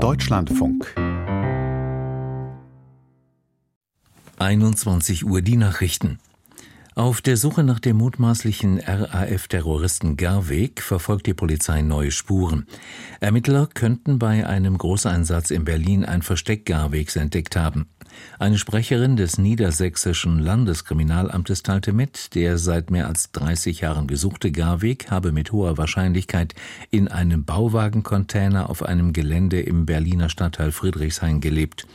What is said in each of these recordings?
Deutschlandfunk 21 Uhr die Nachrichten. Auf der Suche nach dem mutmaßlichen RAF-Terroristen Garweg verfolgt die Polizei neue Spuren. Ermittler könnten bei einem Großeinsatz in Berlin ein Versteck Garwegs entdeckt haben. Eine Sprecherin des niedersächsischen Landeskriminalamtes teilte mit, der seit mehr als 30 Jahren gesuchte Garweg habe mit hoher Wahrscheinlichkeit in einem Bauwagencontainer auf einem Gelände im Berliner Stadtteil Friedrichshain gelebt.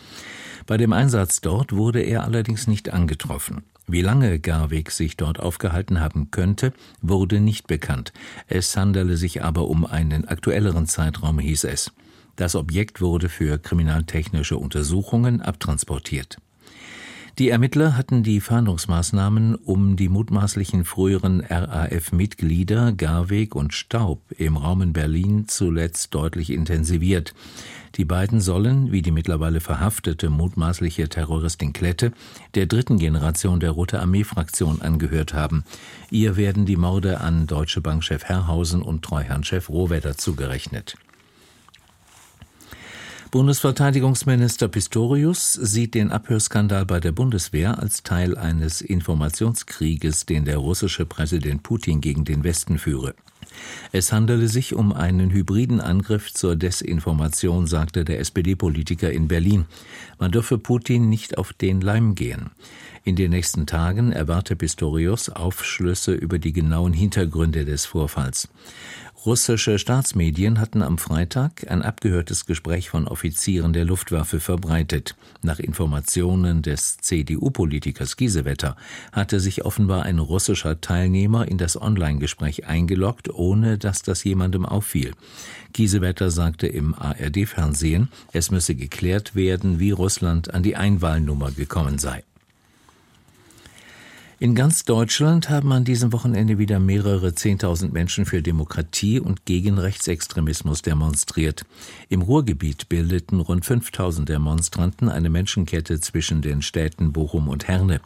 Bei dem Einsatz dort wurde er allerdings nicht angetroffen. Wie lange Garweg sich dort aufgehalten haben könnte, wurde nicht bekannt. Es handele sich aber um einen aktuelleren Zeitraum, hieß es. Das Objekt wurde für kriminaltechnische Untersuchungen abtransportiert. Die Ermittler hatten die Fahndungsmaßnahmen um die mutmaßlichen früheren RAF-Mitglieder Garweg und Staub im Raum in Berlin zuletzt deutlich intensiviert. Die beiden sollen, wie die mittlerweile verhaftete mutmaßliche Terroristin Klette, der dritten Generation der Rote Armee-Fraktion angehört haben. Ihr werden die Morde an Deutsche Bankchef Herrhausen und Treuhandchef Rohwedder zugerechnet. Bundesverteidigungsminister Pistorius sieht den Abhörskandal bei der Bundeswehr als Teil eines Informationskrieges, den der russische Präsident Putin gegen den Westen führe. Es handele sich um einen hybriden Angriff zur Desinformation, sagte der SPD-Politiker in Berlin. Man dürfe Putin nicht auf den Leim gehen. In den nächsten Tagen erwarte Pistorius Aufschlüsse über die genauen Hintergründe des Vorfalls. Russische Staatsmedien hatten am Freitag ein abgehörtes Gespräch von Offizieren der Luftwaffe verbreitet. Nach Informationen des CDU-Politikers Giesewetter hatte sich offenbar ein russischer Teilnehmer in das Online-Gespräch eingeloggt, ohne dass das jemandem auffiel. Giesewetter sagte im ARD-Fernsehen, es müsse geklärt werden, wie Russland an die Einwahlnummer gekommen sei. In ganz Deutschland haben an diesem Wochenende wieder mehrere Zehntausend Menschen für Demokratie und gegen Rechtsextremismus demonstriert. Im Ruhrgebiet bildeten rund 5000 Demonstranten eine Menschenkette zwischen den Städten Bochum und Herne.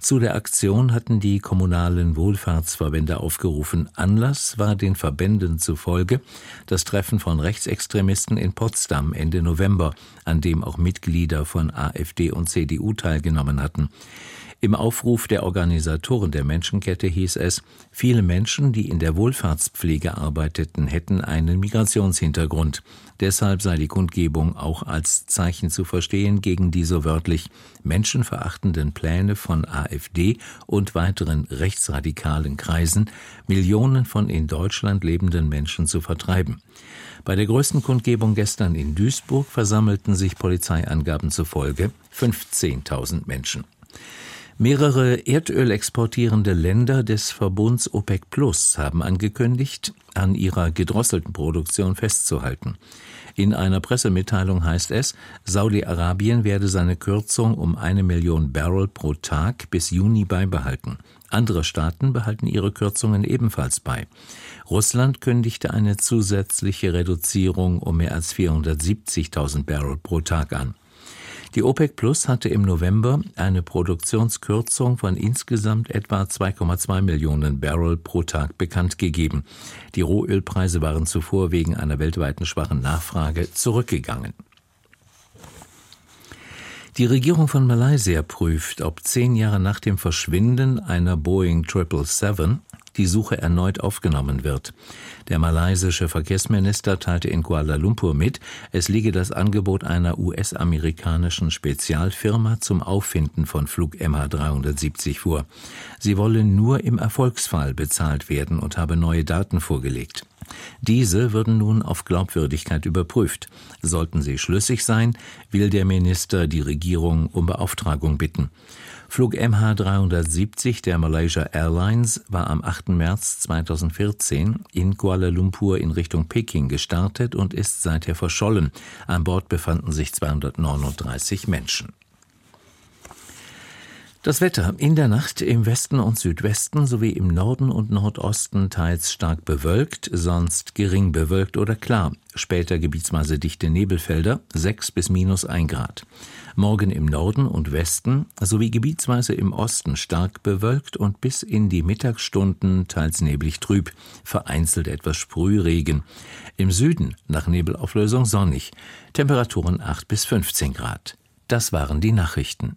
Zu der Aktion hatten die kommunalen Wohlfahrtsverbände aufgerufen. Anlass war den Verbänden zufolge das Treffen von Rechtsextremisten in Potsdam Ende November, an dem auch Mitglieder von AfD und CDU teilgenommen hatten. Im Aufruf der Organisatoren der Menschenkette hieß es, viele Menschen, die in der Wohlfahrtspflege arbeiteten, hätten einen Migrationshintergrund. Deshalb sei die Kundgebung auch als Zeichen zu verstehen gegen die so wörtlich menschenverachtenden Pläne von AfD und weiteren rechtsradikalen Kreisen, Millionen von in Deutschland lebenden Menschen zu vertreiben. Bei der größten Kundgebung gestern in Duisburg versammelten sich Polizeiangaben zufolge 15.000 Menschen. Mehrere Erdöl exportierende Länder des Verbunds OPEC Plus haben angekündigt, an ihrer gedrosselten Produktion festzuhalten. In einer Pressemitteilung heißt es, Saudi-Arabien werde seine Kürzung um eine Million Barrel pro Tag bis Juni beibehalten. Andere Staaten behalten ihre Kürzungen ebenfalls bei. Russland kündigte eine zusätzliche Reduzierung um mehr als 470.000 Barrel pro Tag an. Die OPEC Plus hatte im November eine Produktionskürzung von insgesamt etwa 2,2 Millionen Barrel pro Tag bekannt gegeben. Die Rohölpreise waren zuvor wegen einer weltweiten schwachen Nachfrage zurückgegangen. Die Regierung von Malaysia prüft, ob zehn Jahre nach dem Verschwinden einer Boeing 777 die Suche erneut aufgenommen wird. Der malaysische Verkehrsminister teilte in Kuala Lumpur mit, es liege das Angebot einer US-amerikanischen Spezialfirma zum Auffinden von Flug MH370 vor. Sie wolle nur im Erfolgsfall bezahlt werden und habe neue Daten vorgelegt. Diese würden nun auf Glaubwürdigkeit überprüft. Sollten sie schlüssig sein, will der Minister die Regierung um Beauftragung bitten. Flug MH370 der Malaysia Airlines war am 8. März 2014 in Kuala Lumpur in Richtung Peking gestartet und ist seither verschollen. An Bord befanden sich 239 Menschen. Das Wetter in der Nacht im Westen und Südwesten sowie im Norden und Nordosten teils stark bewölkt, sonst gering bewölkt oder klar. Später gebietsweise dichte Nebelfelder, 6 bis minus 1 Grad. Morgen im Norden und Westen sowie gebietsweise im Osten stark bewölkt und bis in die Mittagsstunden teils neblig trüb, vereinzelt etwas Sprühregen. Im Süden nach Nebelauflösung sonnig. Temperaturen 8 bis 15 Grad. Das waren die Nachrichten.